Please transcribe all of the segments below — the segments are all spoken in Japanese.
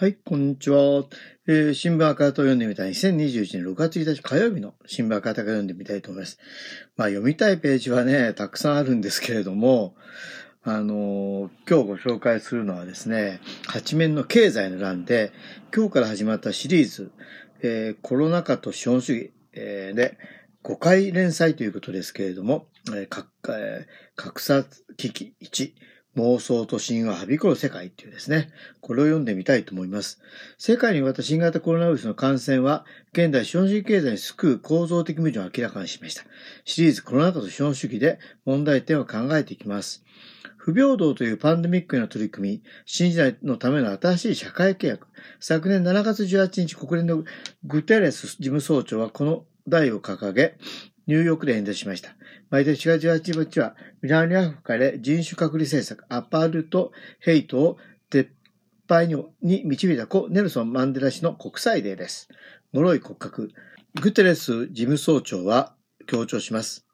はい、こんにちは。えー、新聞赤旗を読んでみたい。2021年6月1日火曜日の新聞赤旗から読んでみたいと思います。まあ読みたいページはね、たくさんあるんですけれども、あのー、今日ご紹介するのはですね、八面の経済の欄で、今日から始まったシリーズ、えー、コロナ禍と資本主義、えー、で、5回連載ということですけれども、えー、格差危機1、妄想と神話はびこる世界っていうですね、これを読んでみたいと思います。世界にわた新型コロナウイルスの感染は、現代資本主義経済に救う構造的矛盾を明らかにしました。シリーズコロナ禍と資本主義で問題点を考えていきます。不平等というパンデミックへの取り組み、新時代のための新しい社会契約。昨年7月18日、国連のグテレス事務総長はこの題を掲げ、ニューヨークで演説しました。毎年4月18日は、南アフリカで人種隔離政策、アパルトヘイトを撤廃に導いた故ネルソン・マンデラ氏の国際デーです。脆い骨格。グテレス事務総長は強調します。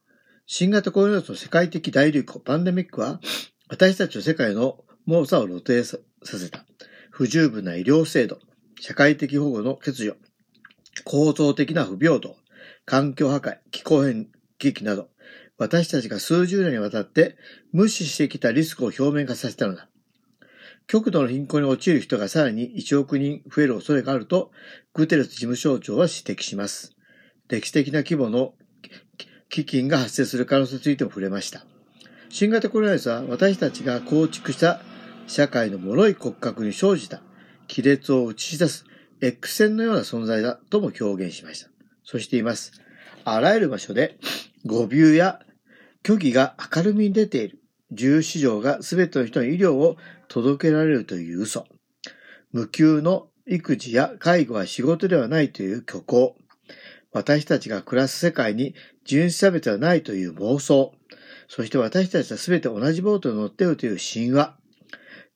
新型コロナウイルスの世界的大流行、パンデミックは、私たちの世界の猛者を露呈させた。不十分な医療制度、社会的保護の欠如、構造的な不平等、環境破壊、気候変危機など、私たちが数十年にわたって無視してきたリスクを表面化させたのだ。極度の貧困に陥る人がさらに1億人増える恐れがあると、グテレス事務総長は指摘します。歴史的な規模の基金が発生する可能性についても触れました。新型コロナウイルスは私たちが構築した社会の脆い骨格に生じた亀裂を映し出す X 線のような存在だとも表現しました。そしています。あらゆる場所で誤謬や虚偽が明るみに出ている。自由市場が全ての人に医療を届けられるという嘘。無給の育児や介護は仕事ではないという虚構。私たちが暮らす世界に人種差別はないという妄想。そして私たちは全て同じボートに乗っているという神話。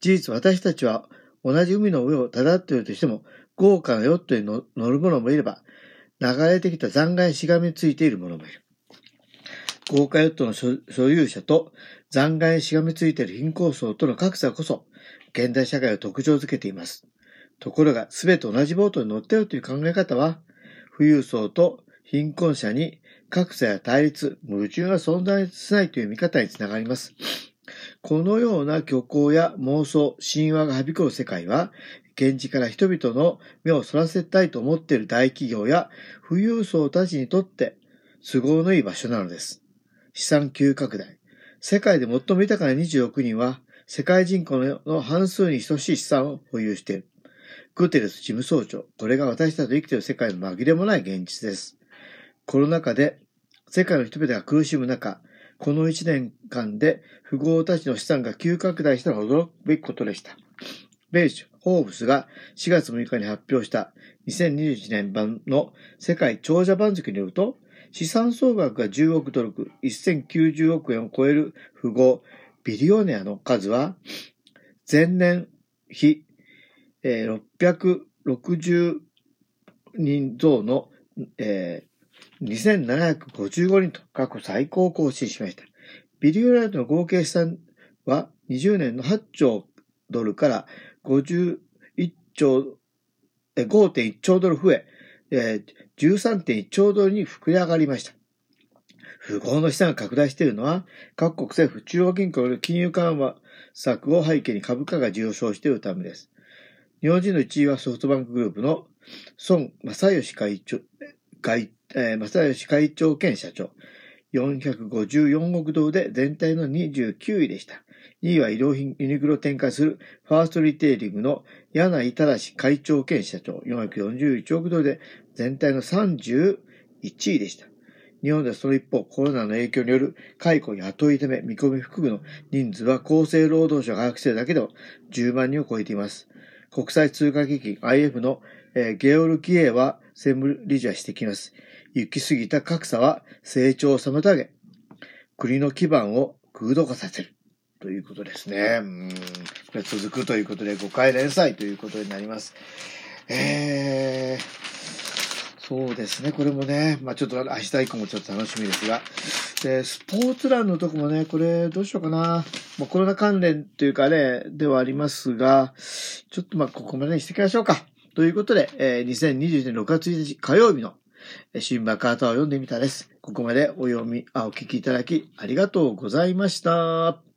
事実私たちは同じ海の上を漂っているとしても、豪華なヨットに乗る者もいれば、流れてきた残骸にしがみついている者もいる。豪華ヨットの所有者と残骸にしがみついている貧困層との格差こそ、現代社会を特徴づけています。ところが、すべて同じボートに乗っているという考え方は、富裕層と貧困者に格差や対立、矛盾が存在しないという見方につながります。このような虚構や妄想、神話がはびこる世界は、現地から人々の目をそらせたいと思っている大企業や富裕層たちにとって都合のいい場所なのです。資産急拡大。世界で最も豊かな26人は世界人口の半数に等しい資産を保有している。グテレス事務総長。これが私たちと生きている世界の紛れもない現実です。コロナ禍で世界の人々が苦しむ中、この1年間で富豪たちの資産が急拡大したのは驚くべきことでした。米州、ホーブスが4月6日に発表した2021年版の世界長者番付によると、資産総額が10億ドル、1090億円を超える富豪、ビリオネアの数は、前年比、えー、660人増の、えー、2755人と過去最高を更新しました。ビリオネアの合計資産は20年の8兆ドルから51兆、5.1兆ドル増え、えー、13.1兆ドルに膨れ上がりました。富豪の資産が拡大しているのは、各国政府、中央銀行の金融緩和策を背景に株価が上昇しているためです。日本人の1位はソフトバンクグループの孫正義会長、会えー、正義会長兼社長。454億ドルで全体の29位でした。2位は医療品ユニクロ展開するファーストリテイリングの柳井正会長兼社長441億ドルで全体の31位でした。日本ではその一方、コロナの影響による解雇雇い止め、見込み含むの人数は厚生労働省が把握しているだけでも10万人を超えています。国際通貨基金 IF の、えー、ゲオルキエは専務理事は指摘します。行き過ぎた格差は成長を妨げ、国の基盤を空洞化させる。ということですね。うん。これ続くということで5回連載ということになります。えー、そうですね。これもね、まあちょっと明日以降もちょっと楽しみですが。で、スポーツ欄のとこもね、これどうしようかな。まあコロナ関連というかね、ではありますが、ちょっとまあここまでにしていきましょうか。ということで、えー、2021年6月1日火曜日の新聞カータを読んでみたです。ここまでお読み、あ、お聞きいただきありがとうございました。